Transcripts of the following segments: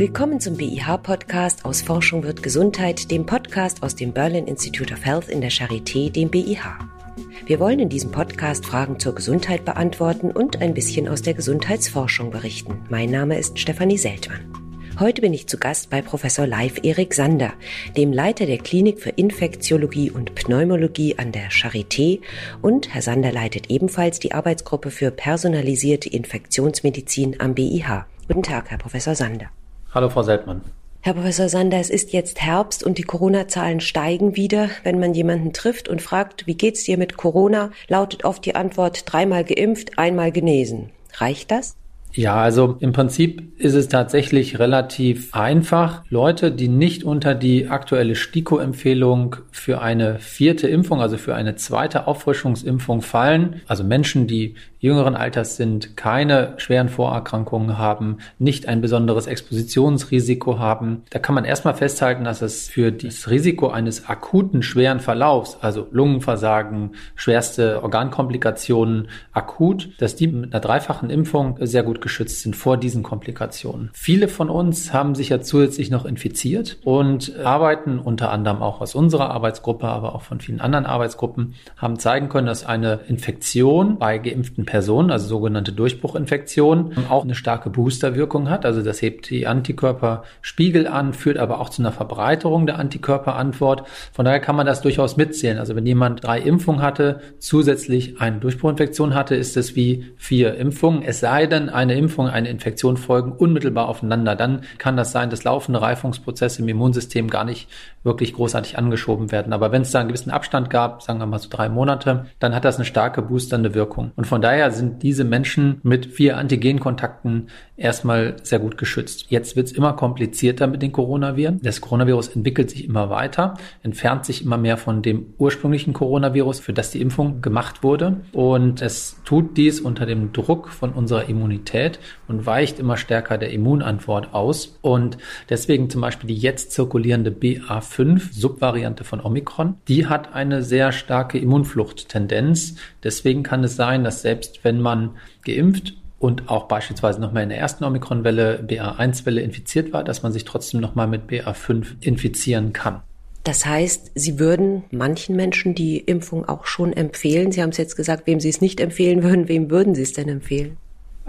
Willkommen zum BIH-Podcast aus Forschung wird Gesundheit, dem Podcast aus dem Berlin Institute of Health in der Charité, dem BIH. Wir wollen in diesem Podcast Fragen zur Gesundheit beantworten und ein bisschen aus der Gesundheitsforschung berichten. Mein Name ist Stefanie Seltmann. Heute bin ich zu Gast bei Professor Leif Erik Sander, dem Leiter der Klinik für Infektiologie und Pneumologie an der Charité und Herr Sander leitet ebenfalls die Arbeitsgruppe für personalisierte Infektionsmedizin am BIH. Guten Tag, Herr Professor Sander. Hallo, Frau Seltmann. Herr Professor Sander, es ist jetzt Herbst und die Corona-Zahlen steigen wieder. Wenn man jemanden trifft und fragt, wie geht's dir mit Corona, lautet oft die Antwort dreimal geimpft, einmal genesen. Reicht das? Ja, also im Prinzip ist es tatsächlich relativ einfach. Leute, die nicht unter die aktuelle STIKO-Empfehlung für eine vierte Impfung, also für eine zweite Auffrischungsimpfung fallen, also Menschen, die jüngeren Alters sind, keine schweren Vorerkrankungen haben, nicht ein besonderes Expositionsrisiko haben, da kann man erstmal festhalten, dass es für das Risiko eines akuten schweren Verlaufs, also Lungenversagen, schwerste Organkomplikationen akut, dass die mit einer dreifachen Impfung sehr gut geschützt sind vor diesen Komplikationen. Viele von uns haben sich ja zusätzlich noch infiziert und arbeiten unter anderem auch aus unserer Arbeitsgruppe, aber auch von vielen anderen Arbeitsgruppen, haben zeigen können, dass eine Infektion bei geimpften Personen, also sogenannte Durchbruchinfektion, auch eine starke Boosterwirkung hat. Also das hebt die Antikörperspiegel an, führt aber auch zu einer Verbreiterung der Antikörperantwort. Von daher kann man das durchaus mitzählen. Also wenn jemand drei Impfungen hatte, zusätzlich eine Durchbruchinfektion hatte, ist es wie vier Impfungen. Es sei denn, eine eine Impfung, eine Infektion folgen unmittelbar aufeinander, dann kann das sein, dass laufende Reifungsprozesse im Immunsystem gar nicht wirklich großartig angeschoben werden. Aber wenn es da einen gewissen Abstand gab, sagen wir mal so drei Monate, dann hat das eine starke boosternde Wirkung. Und von daher sind diese Menschen mit vier Antigenkontakten erstmal sehr gut geschützt. Jetzt wird es immer komplizierter mit den Coronaviren. Das Coronavirus entwickelt sich immer weiter, entfernt sich immer mehr von dem ursprünglichen Coronavirus, für das die Impfung gemacht wurde. Und es tut dies unter dem Druck von unserer Immunität und weicht immer stärker der Immunantwort aus. Und deswegen zum Beispiel die jetzt zirkulierende BA5 Subvariante von Omikron, die hat eine sehr starke Immunfluchttendenz. Deswegen kann es sein, dass selbst wenn man geimpft und auch beispielsweise nochmal in der ersten Omikron-Welle, BA1-Welle infiziert war, dass man sich trotzdem nochmal mit BA5 infizieren kann. Das heißt, Sie würden manchen Menschen die Impfung auch schon empfehlen. Sie haben es jetzt gesagt, wem Sie es nicht empfehlen würden. Wem würden Sie es denn empfehlen?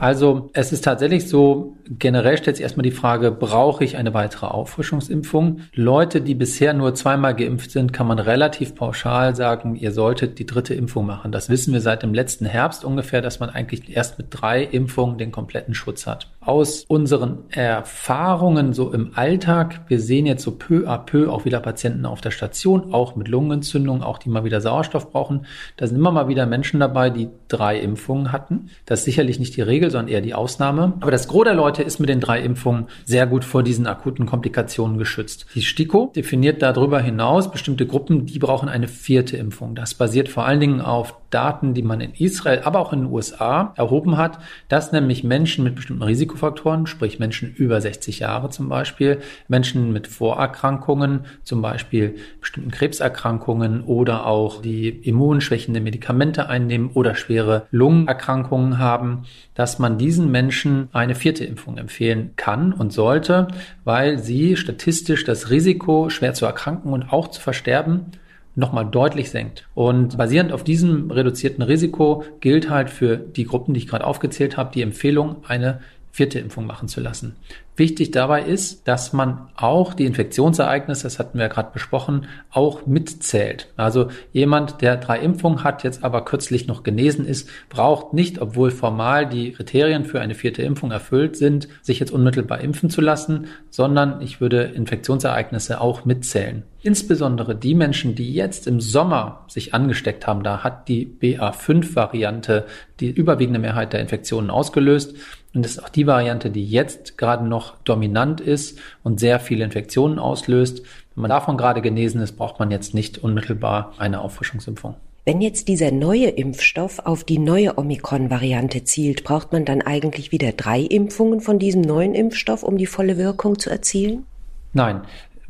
Also es ist tatsächlich so, generell stellt sich erstmal die Frage, brauche ich eine weitere Auffrischungsimpfung? Leute, die bisher nur zweimal geimpft sind, kann man relativ pauschal sagen, ihr solltet die dritte Impfung machen. Das wissen wir seit dem letzten Herbst ungefähr, dass man eigentlich erst mit drei Impfungen den kompletten Schutz hat. Aus unseren Erfahrungen so im Alltag, wir sehen jetzt so peu à peu auch wieder Patienten auf der Station, auch mit Lungenentzündung, auch die mal wieder Sauerstoff brauchen. Da sind immer mal wieder Menschen dabei, die drei Impfungen hatten. Das ist sicherlich nicht die Regel, sondern eher die Ausnahme. Aber das Gros der Leute ist mit den drei Impfungen sehr gut vor diesen akuten Komplikationen geschützt. Die STIKO definiert darüber hinaus bestimmte Gruppen, die brauchen eine vierte Impfung. Das basiert vor allen Dingen auf Daten, die man in Israel, aber auch in den USA erhoben hat, dass nämlich Menschen mit bestimmten Risikofaktoren, sprich Menschen über 60 Jahre zum Beispiel, Menschen mit Vorerkrankungen, zum Beispiel bestimmten Krebserkrankungen oder auch die immunschwächende Medikamente einnehmen oder schwere Lungenerkrankungen haben, dass man diesen Menschen eine vierte Impfung empfehlen kann und sollte, weil sie statistisch das Risiko, schwer zu erkranken und auch zu versterben, nochmal deutlich senkt. Und basierend auf diesem reduzierten Risiko gilt halt für die Gruppen, die ich gerade aufgezählt habe, die Empfehlung, eine vierte Impfung machen zu lassen. Wichtig dabei ist, dass man auch die Infektionsereignisse, das hatten wir ja gerade besprochen, auch mitzählt. Also jemand, der drei Impfungen hat, jetzt aber kürzlich noch genesen ist, braucht nicht, obwohl formal die Kriterien für eine vierte Impfung erfüllt sind, sich jetzt unmittelbar impfen zu lassen, sondern ich würde Infektionsereignisse auch mitzählen. Insbesondere die Menschen, die jetzt im Sommer sich angesteckt haben, da hat die BA5-Variante die überwiegende Mehrheit der Infektionen ausgelöst. Und das ist auch die Variante, die jetzt gerade noch dominant ist und sehr viele Infektionen auslöst. Wenn man davon gerade genesen ist, braucht man jetzt nicht unmittelbar eine Auffrischungsimpfung. Wenn jetzt dieser neue Impfstoff auf die neue Omikron-Variante zielt, braucht man dann eigentlich wieder drei Impfungen von diesem neuen Impfstoff, um die volle Wirkung zu erzielen? Nein,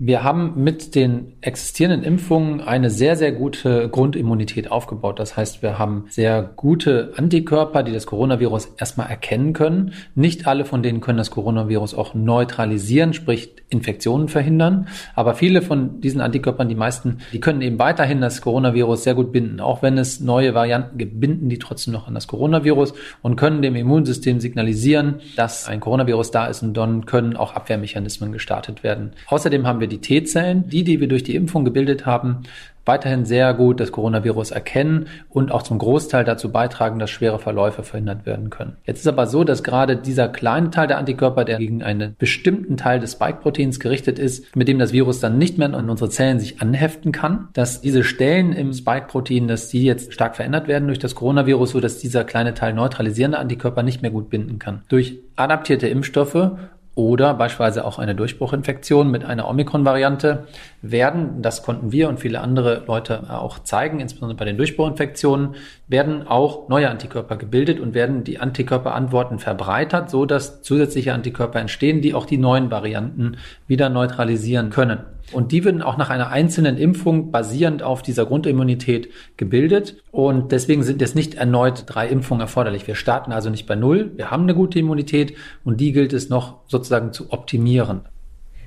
Wir haben mit den existierenden Impfungen eine sehr, sehr gute Grundimmunität aufgebaut. Das heißt, wir haben sehr gute Antikörper, die das Coronavirus erstmal erkennen können. Nicht alle von denen können das Coronavirus auch neutralisieren, sprich Infektionen verhindern. Aber viele von diesen Antikörpern, die meisten, die können eben weiterhin das Coronavirus sehr gut binden. Auch wenn es neue Varianten gibt, binden die trotzdem noch an das Coronavirus und können dem Immunsystem signalisieren, dass ein Coronavirus da ist und dann können auch Abwehrmechanismen gestartet werden. Außerdem haben wir die T-Zellen, die, die wir durch die Impfung gebildet haben, weiterhin sehr gut das Coronavirus erkennen und auch zum Großteil dazu beitragen, dass schwere Verläufe verhindert werden können. Jetzt ist aber so, dass gerade dieser kleine Teil der Antikörper, der gegen einen bestimmten Teil des Spike-Proteins gerichtet ist, mit dem das Virus dann nicht mehr an unsere Zellen sich anheften kann, dass diese Stellen im Spike-Protein, dass die jetzt stark verändert werden durch das Coronavirus, so dass dieser kleine Teil neutralisierende Antikörper nicht mehr gut binden kann. Durch adaptierte Impfstoffe oder beispielsweise auch eine Durchbruchinfektion mit einer Omikron-Variante werden, das konnten wir und viele andere Leute auch zeigen, insbesondere bei den Durchbruchinfektionen, werden auch neue Antikörper gebildet und werden die Antikörperantworten verbreitert, so dass zusätzliche Antikörper entstehen, die auch die neuen Varianten wieder neutralisieren können. Und die würden auch nach einer einzelnen Impfung basierend auf dieser Grundimmunität gebildet. Und deswegen sind jetzt nicht erneut drei Impfungen erforderlich. Wir starten also nicht bei Null. Wir haben eine gute Immunität und die gilt es noch sozusagen zu optimieren.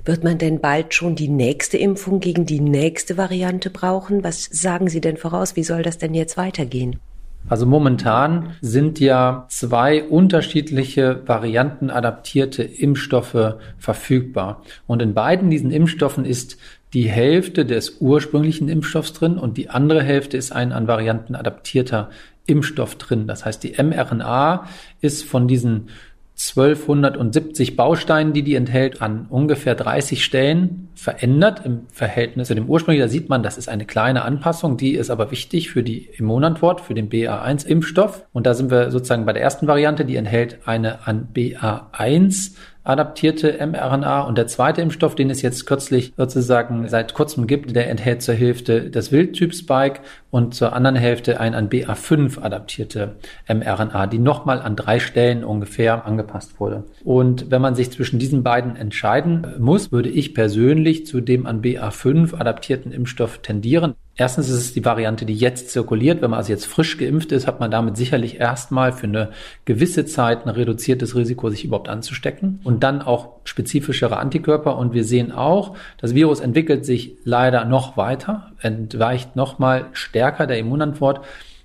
Wird man denn bald schon die nächste Impfung gegen die nächste Variante brauchen? Was sagen Sie denn voraus? Wie soll das denn jetzt weitergehen? Also momentan sind ja zwei unterschiedliche Varianten adaptierte Impfstoffe verfügbar. Und in beiden diesen Impfstoffen ist die Hälfte des ursprünglichen Impfstoffs drin und die andere Hälfte ist ein an Varianten adaptierter Impfstoff drin. Das heißt, die mRNA ist von diesen 1270 Bausteinen, die die enthält, an ungefähr 30 Stellen verändert im Verhältnis zu dem ursprünglichen. Da sieht man, das ist eine kleine Anpassung, die ist aber wichtig für die Immunantwort, für den BA1-Impfstoff. Und da sind wir sozusagen bei der ersten Variante, die enthält eine an BA1 adaptierte mRNA und der zweite Impfstoff, den es jetzt kürzlich sozusagen seit kurzem gibt, der enthält zur Hälfte das Wildtyp Spike und zur anderen Hälfte ein an BA5 adaptierte mRNA, die nochmal an drei Stellen ungefähr angepasst wurde. Und wenn man sich zwischen diesen beiden entscheiden muss, würde ich persönlich zu dem an BA5 adaptierten Impfstoff tendieren. Erstens ist es die Variante, die jetzt zirkuliert. Wenn man also jetzt frisch geimpft ist, hat man damit sicherlich erstmal für eine gewisse Zeit ein reduziertes Risiko, sich überhaupt anzustecken. Und dann auch spezifischere Antikörper. Und wir sehen auch, das Virus entwickelt sich leider noch weiter, entweicht nochmal stärker der Immunantwort.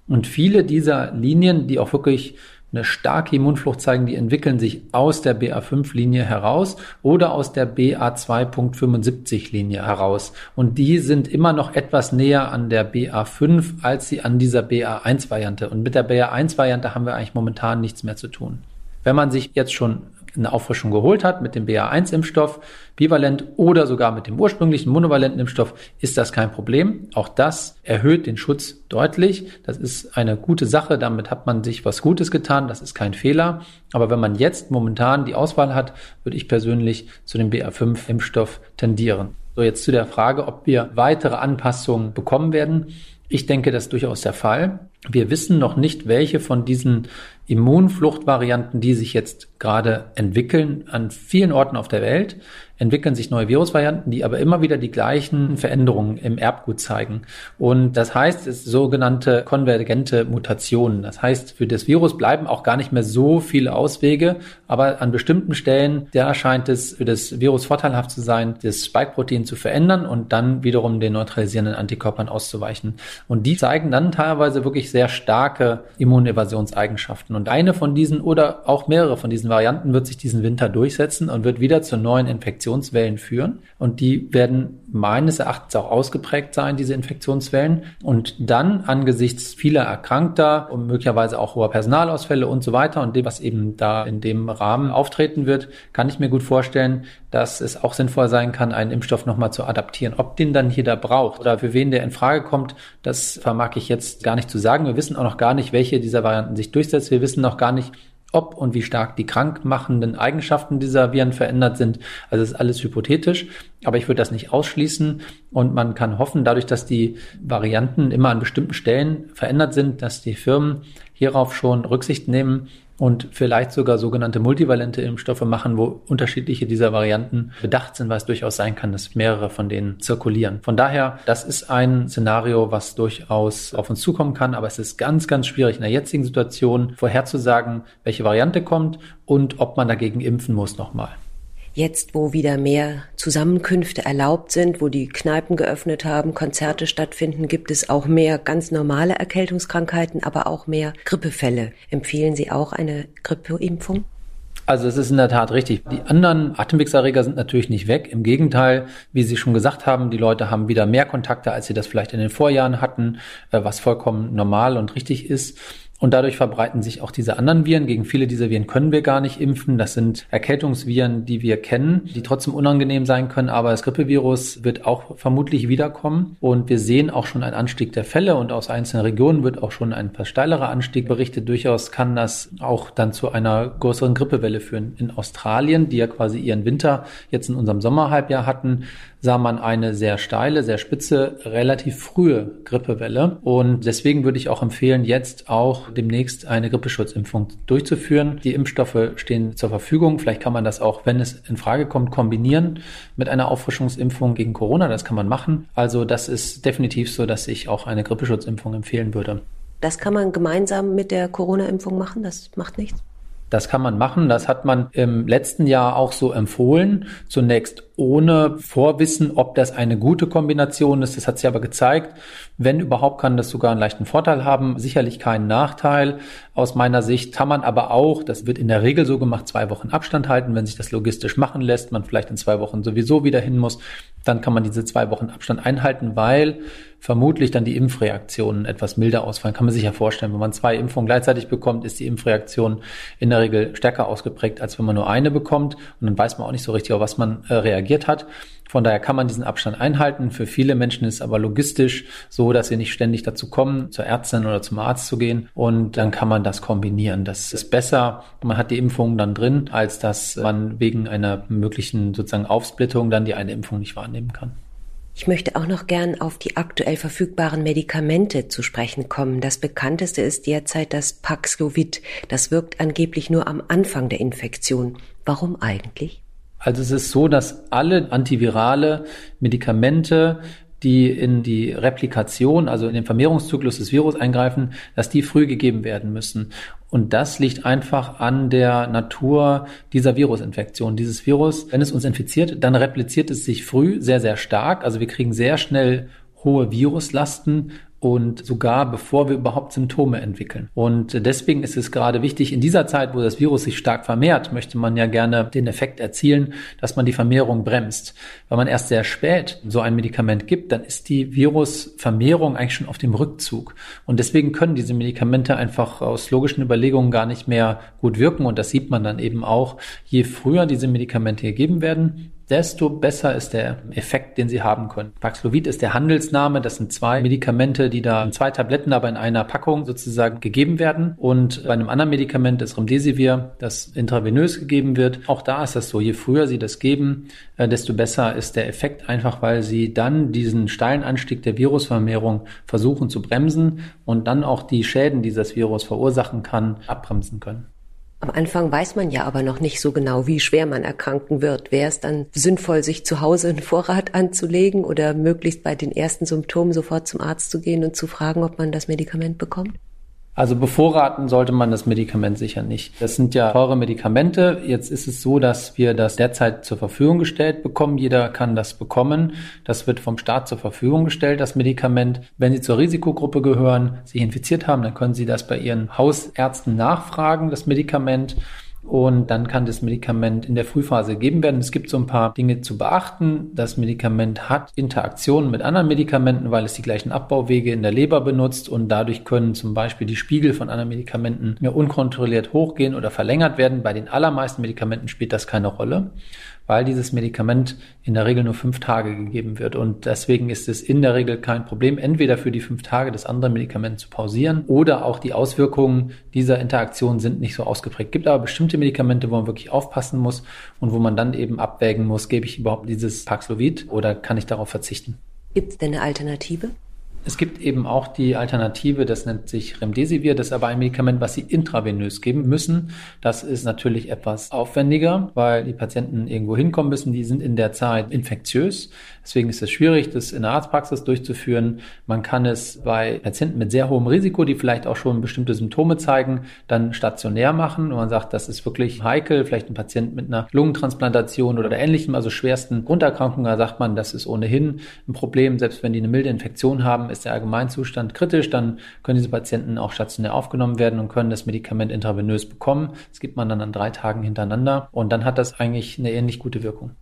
Und viele dieser Linien, die auch wirklich eine starke Immunflucht zeigen, die entwickeln sich aus der BA5-Linie heraus oder aus der BA2.75-Linie heraus. Und die sind immer noch etwas näher an der BA5 als sie an dieser BA1-Variante. Und mit der BA1-Variante haben wir eigentlich momentan nichts mehr zu tun. Wenn man sich jetzt schon eine Auffrischung geholt hat mit dem BA1-Impfstoff, bivalent oder sogar mit dem ursprünglichen monovalenten Impfstoff, ist das kein Problem. Auch das erhöht den Schutz deutlich. Das ist eine gute Sache. Damit hat man sich was Gutes getan. Das ist kein Fehler. Aber wenn man jetzt momentan die Auswahl hat, würde ich persönlich zu dem BA5-Impfstoff tendieren. So, jetzt zu der Frage, ob wir weitere Anpassungen bekommen werden. Ich denke, das ist durchaus der Fall. Wir wissen noch nicht, welche von diesen Immunfluchtvarianten, die sich jetzt gerade entwickeln an vielen Orten auf der Welt, entwickeln sich neue Virusvarianten, die aber immer wieder die gleichen Veränderungen im Erbgut zeigen. Und das heißt, es sogenannte konvergente Mutationen. Das heißt, für das Virus bleiben auch gar nicht mehr so viele Auswege, aber an bestimmten Stellen, da scheint es für das Virus vorteilhaft zu sein, das Spike-Protein zu verändern und dann wiederum den neutralisierenden Antikörpern auszuweichen. Und die zeigen dann teilweise wirklich sehr starke Immunevasionseigenschaften. Und eine von diesen oder auch mehrere von diesen Varianten wird sich diesen Winter durchsetzen und wird wieder zur neuen Infektion Infektionswellen führen. Und die werden meines Erachtens auch ausgeprägt sein, diese Infektionswellen. Und dann angesichts vieler Erkrankter und möglicherweise auch hoher Personalausfälle und so weiter und dem, was eben da in dem Rahmen auftreten wird, kann ich mir gut vorstellen, dass es auch sinnvoll sein kann, einen Impfstoff nochmal zu adaptieren. Ob den dann jeder braucht oder für wen der in Frage kommt, das vermag ich jetzt gar nicht zu sagen. Wir wissen auch noch gar nicht, welche dieser Varianten sich durchsetzt. Wir wissen noch gar nicht, ob und wie stark die krankmachenden Eigenschaften dieser Viren verändert sind. Also ist alles hypothetisch, aber ich würde das nicht ausschließen und man kann hoffen, dadurch, dass die Varianten immer an bestimmten Stellen verändert sind, dass die Firmen hierauf schon Rücksicht nehmen und vielleicht sogar sogenannte multivalente Impfstoffe machen, wo unterschiedliche dieser Varianten bedacht sind, weil es durchaus sein kann, dass mehrere von denen zirkulieren. Von daher, das ist ein Szenario, was durchaus auf uns zukommen kann, aber es ist ganz, ganz schwierig in der jetzigen Situation vorherzusagen, welche Variante kommt und ob man dagegen impfen muss nochmal. Jetzt, wo wieder mehr Zusammenkünfte erlaubt sind, wo die Kneipen geöffnet haben, Konzerte stattfinden, gibt es auch mehr ganz normale Erkältungskrankheiten, aber auch mehr Grippefälle. Empfehlen Sie auch eine Grippeimpfung? Also es ist in der Tat richtig. Die anderen Atemwegserreger sind natürlich nicht weg. Im Gegenteil, wie Sie schon gesagt haben, die Leute haben wieder mehr Kontakte, als sie das vielleicht in den Vorjahren hatten, äh, was vollkommen normal und richtig ist. Und dadurch verbreiten sich auch diese anderen Viren. Gegen viele dieser Viren können wir gar nicht impfen. Das sind Erkältungsviren, die wir kennen, die trotzdem unangenehm sein können. Aber das Grippevirus wird auch vermutlich wiederkommen. Und wir sehen auch schon einen Anstieg der Fälle. Und aus einzelnen Regionen wird auch schon ein etwas steilerer Anstieg berichtet. Durchaus kann das auch dann zu einer größeren Grippewelle führen. In Australien, die ja quasi ihren Winter jetzt in unserem Sommerhalbjahr hatten, sah man eine sehr steile, sehr spitze, relativ frühe Grippewelle. Und deswegen würde ich auch empfehlen, jetzt auch demnächst eine Grippeschutzimpfung durchzuführen. Die Impfstoffe stehen zur Verfügung. Vielleicht kann man das auch, wenn es in Frage kommt, kombinieren mit einer Auffrischungsimpfung gegen Corona. Das kann man machen. Also das ist definitiv so, dass ich auch eine Grippeschutzimpfung empfehlen würde. Das kann man gemeinsam mit der Corona-Impfung machen. Das macht nichts. Das kann man machen. Das hat man im letzten Jahr auch so empfohlen. Zunächst ohne Vorwissen, ob das eine gute Kombination ist. Das hat sich aber gezeigt. Wenn überhaupt, kann das sogar einen leichten Vorteil haben. Sicherlich keinen Nachteil. Aus meiner Sicht kann man aber auch, das wird in der Regel so gemacht, zwei Wochen Abstand halten. Wenn sich das logistisch machen lässt, man vielleicht in zwei Wochen sowieso wieder hin muss, dann kann man diese zwei Wochen Abstand einhalten, weil vermutlich dann die Impfreaktionen etwas milder ausfallen. Kann man sich ja vorstellen, wenn man zwei Impfungen gleichzeitig bekommt, ist die Impfreaktion in der Regel stärker ausgeprägt, als wenn man nur eine bekommt. Und dann weiß man auch nicht so richtig, auf was man äh, reagiert hat. Von daher kann man diesen Abstand einhalten. Für viele Menschen ist es aber logistisch so, dass sie nicht ständig dazu kommen, zur Ärztin oder zum Arzt zu gehen. Und dann kann man das kombinieren. Das ist besser. Man hat die Impfung dann drin, als dass man wegen einer möglichen sozusagen Aufsplittung dann die eine Impfung nicht wahrnehmen kann. Ich möchte auch noch gern auf die aktuell verfügbaren Medikamente zu sprechen kommen. Das bekannteste ist derzeit das Paxlovid. Das wirkt angeblich nur am Anfang der Infektion. Warum eigentlich? Also es ist so, dass alle antivirale Medikamente die in die Replikation, also in den Vermehrungszyklus des Virus eingreifen, dass die früh gegeben werden müssen. Und das liegt einfach an der Natur dieser Virusinfektion. Dieses Virus, wenn es uns infiziert, dann repliziert es sich früh sehr, sehr stark. Also wir kriegen sehr schnell hohe Viruslasten und sogar bevor wir überhaupt Symptome entwickeln. Und deswegen ist es gerade wichtig, in dieser Zeit, wo das Virus sich stark vermehrt, möchte man ja gerne den Effekt erzielen, dass man die Vermehrung bremst. Wenn man erst sehr spät so ein Medikament gibt, dann ist die Virusvermehrung eigentlich schon auf dem Rückzug. Und deswegen können diese Medikamente einfach aus logischen Überlegungen gar nicht mehr gut wirken. Und das sieht man dann eben auch, je früher diese Medikamente gegeben werden, desto besser ist der Effekt, den sie haben können. Paxlovid ist der Handelsname. Das sind zwei Medikamente, die da in zwei Tabletten, aber in einer Packung sozusagen gegeben werden. Und bei einem anderen Medikament ist Remdesivir, das intravenös gegeben wird. Auch da ist das so. Je früher sie das geben, äh, desto besser ist der Effekt, einfach weil sie dann diesen steilen Anstieg der Virusvermehrung versuchen zu bremsen und dann auch die Schäden, die das Virus verursachen kann, abbremsen können. Am Anfang weiß man ja aber noch nicht so genau, wie schwer man erkranken wird. Wäre es dann sinnvoll, sich zu Hause einen Vorrat anzulegen oder möglichst bei den ersten Symptomen sofort zum Arzt zu gehen und zu fragen, ob man das Medikament bekommt? Also bevorraten sollte man das Medikament sicher nicht. Das sind ja teure Medikamente. Jetzt ist es so, dass wir das derzeit zur Verfügung gestellt bekommen. Jeder kann das bekommen. Das wird vom Staat zur Verfügung gestellt, das Medikament. Wenn Sie zur Risikogruppe gehören, sich infiziert haben, dann können Sie das bei Ihren Hausärzten nachfragen, das Medikament und dann kann das Medikament in der Frühphase gegeben werden. Es gibt so ein paar Dinge zu beachten. Das Medikament hat Interaktionen mit anderen Medikamenten, weil es die gleichen Abbauwege in der Leber benutzt und dadurch können zum Beispiel die Spiegel von anderen Medikamenten mehr unkontrolliert hochgehen oder verlängert werden. Bei den allermeisten Medikamenten spielt das keine Rolle weil dieses Medikament in der Regel nur fünf Tage gegeben wird. Und deswegen ist es in der Regel kein Problem, entweder für die fünf Tage das andere Medikament zu pausieren oder auch die Auswirkungen dieser Interaktion sind nicht so ausgeprägt. Gibt aber bestimmte Medikamente, wo man wirklich aufpassen muss und wo man dann eben abwägen muss, gebe ich überhaupt dieses Paxlovid oder kann ich darauf verzichten? Gibt es denn eine Alternative? Es gibt eben auch die Alternative, das nennt sich Remdesivir, das ist aber ein Medikament, was Sie intravenös geben müssen. Das ist natürlich etwas aufwendiger, weil die Patienten irgendwo hinkommen müssen. Die sind in der Zeit infektiös. Deswegen ist es schwierig, das in der Arztpraxis durchzuführen. Man kann es bei Patienten mit sehr hohem Risiko, die vielleicht auch schon bestimmte Symptome zeigen, dann stationär machen. Und man sagt, das ist wirklich heikel. Vielleicht ein Patient mit einer Lungentransplantation oder ähnlichem, also schwersten Grunderkrankungen, da sagt man, das ist ohnehin ein Problem. Selbst wenn die eine milde Infektion haben, ist der Allgemeinzustand kritisch. Dann können diese Patienten auch stationär aufgenommen werden und können das Medikament intravenös bekommen. Das gibt man dann an drei Tagen hintereinander. Und dann hat das eigentlich eine ähnlich gute Wirkung.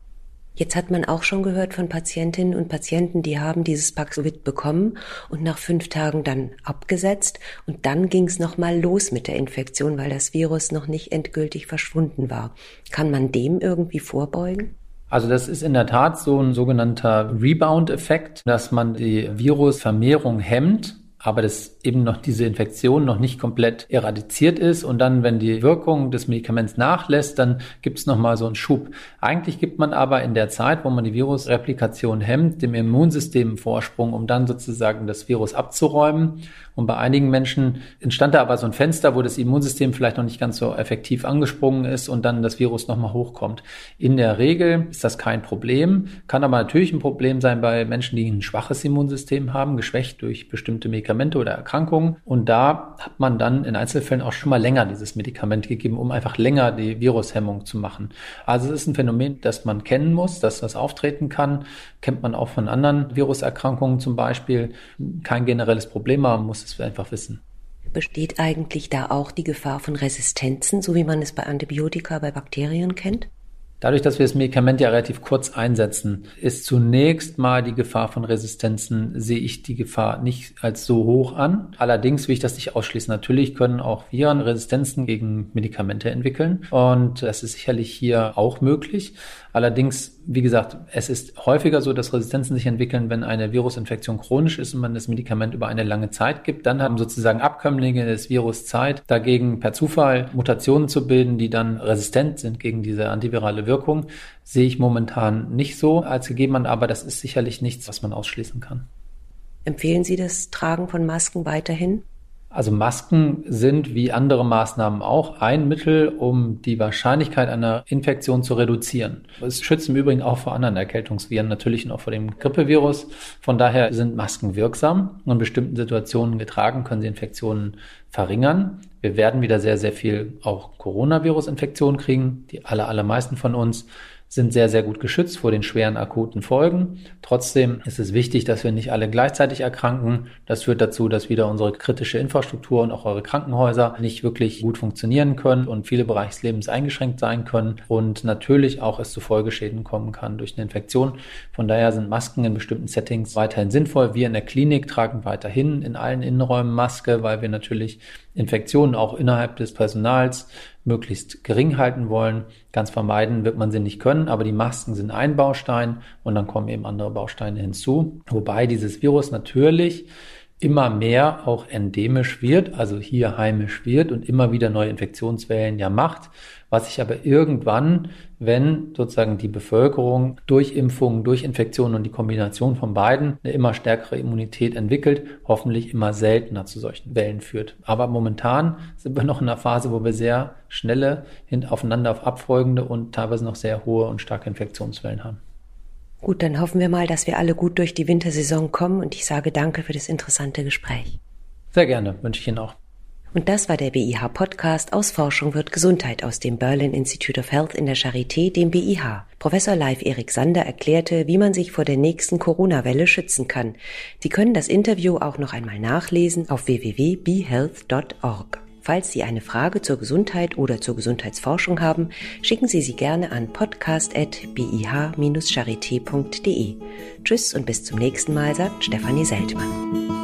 Jetzt hat man auch schon gehört von Patientinnen und Patienten, die haben dieses Paxlovid bekommen und nach fünf Tagen dann abgesetzt und dann ging es nochmal los mit der Infektion, weil das Virus noch nicht endgültig verschwunden war. Kann man dem irgendwie vorbeugen? Also das ist in der Tat so ein sogenannter Rebound-Effekt, dass man die Virusvermehrung hemmt aber dass eben noch diese Infektion noch nicht komplett eradiziert ist und dann, wenn die Wirkung des Medikaments nachlässt, dann gibt es nochmal so einen Schub. Eigentlich gibt man aber in der Zeit, wo man die Virusreplikation hemmt, dem Immunsystem Vorsprung, um dann sozusagen das Virus abzuräumen. Und bei einigen Menschen entstand da aber so ein Fenster, wo das Immunsystem vielleicht noch nicht ganz so effektiv angesprungen ist und dann das Virus nochmal hochkommt. In der Regel ist das kein Problem, kann aber natürlich ein Problem sein bei Menschen, die ein schwaches Immunsystem haben, geschwächt durch bestimmte Medikamente oder Erkrankungen. Und da hat man dann in Einzelfällen auch schon mal länger dieses Medikament gegeben, um einfach länger die Virushemmung zu machen. Also es ist ein Phänomen, das man kennen muss, dass das auftreten kann. Kennt man auch von anderen Viruserkrankungen zum Beispiel. Kein generelles Problem, man muss es einfach wissen. Besteht eigentlich da auch die Gefahr von Resistenzen, so wie man es bei Antibiotika bei Bakterien kennt? Dadurch, dass wir das Medikament ja relativ kurz einsetzen, ist zunächst mal die Gefahr von Resistenzen, sehe ich die Gefahr nicht als so hoch an. Allerdings will ich das nicht ausschließen. Natürlich können auch Viren Resistenzen gegen Medikamente entwickeln und das ist sicherlich hier auch möglich. Allerdings, wie gesagt, es ist häufiger so, dass Resistenzen sich entwickeln, wenn eine Virusinfektion chronisch ist und man das Medikament über eine lange Zeit gibt. Dann haben sozusagen Abkömmlinge des Virus Zeit, dagegen per Zufall Mutationen zu bilden, die dann resistent sind gegen diese antivirale Wirkung. Sehe ich momentan nicht so als gegeben aber das ist sicherlich nichts, was man ausschließen kann. Empfehlen Sie das Tragen von Masken weiterhin? Also Masken sind wie andere Maßnahmen auch ein Mittel, um die Wahrscheinlichkeit einer Infektion zu reduzieren. Es schützt im Übrigen auch vor anderen Erkältungsviren, natürlich und auch vor dem Grippevirus. Von daher sind Masken wirksam in bestimmten Situationen getragen können sie Infektionen verringern. Wir werden wieder sehr, sehr viel auch Coronavirus-Infektionen kriegen, die aller, allermeisten von uns sind sehr, sehr gut geschützt vor den schweren akuten Folgen. Trotzdem ist es wichtig, dass wir nicht alle gleichzeitig erkranken. Das führt dazu, dass wieder unsere kritische Infrastruktur und auch eure Krankenhäuser nicht wirklich gut funktionieren können und viele Bereiche des Lebens eingeschränkt sein können und natürlich auch es zu Folgeschäden kommen kann durch eine Infektion. Von daher sind Masken in bestimmten Settings weiterhin sinnvoll. Wir in der Klinik tragen weiterhin in allen Innenräumen Maske, weil wir natürlich Infektionen auch innerhalb des Personals möglichst gering halten wollen. Ganz vermeiden wird man sie nicht können, aber die Masken sind ein Baustein und dann kommen eben andere Bausteine hinzu. Wobei dieses Virus natürlich immer mehr auch endemisch wird, also hier heimisch wird und immer wieder neue Infektionswellen ja macht, was sich aber irgendwann, wenn sozusagen die Bevölkerung durch Impfungen, durch Infektionen und die Kombination von beiden eine immer stärkere Immunität entwickelt, hoffentlich immer seltener zu solchen Wellen führt. Aber momentan sind wir noch in einer Phase, wo wir sehr schnelle, aufeinander auf abfolgende und teilweise noch sehr hohe und starke Infektionswellen haben. Gut, dann hoffen wir mal, dass wir alle gut durch die Wintersaison kommen und ich sage danke für das interessante Gespräch. Sehr gerne, wünsche ich Ihnen auch. Und das war der BIH Podcast aus Forschung wird Gesundheit aus dem Berlin Institute of Health in der Charité, dem BIH. Professor Live Erik Sander erklärte, wie man sich vor der nächsten Corona-Welle schützen kann. Sie können das Interview auch noch einmal nachlesen auf www.behealth.org. Falls Sie eine Frage zur Gesundheit oder zur Gesundheitsforschung haben, schicken Sie sie gerne an podcast.bih-charité.de. Tschüss und bis zum nächsten Mal, sagt Stefanie Seltmann.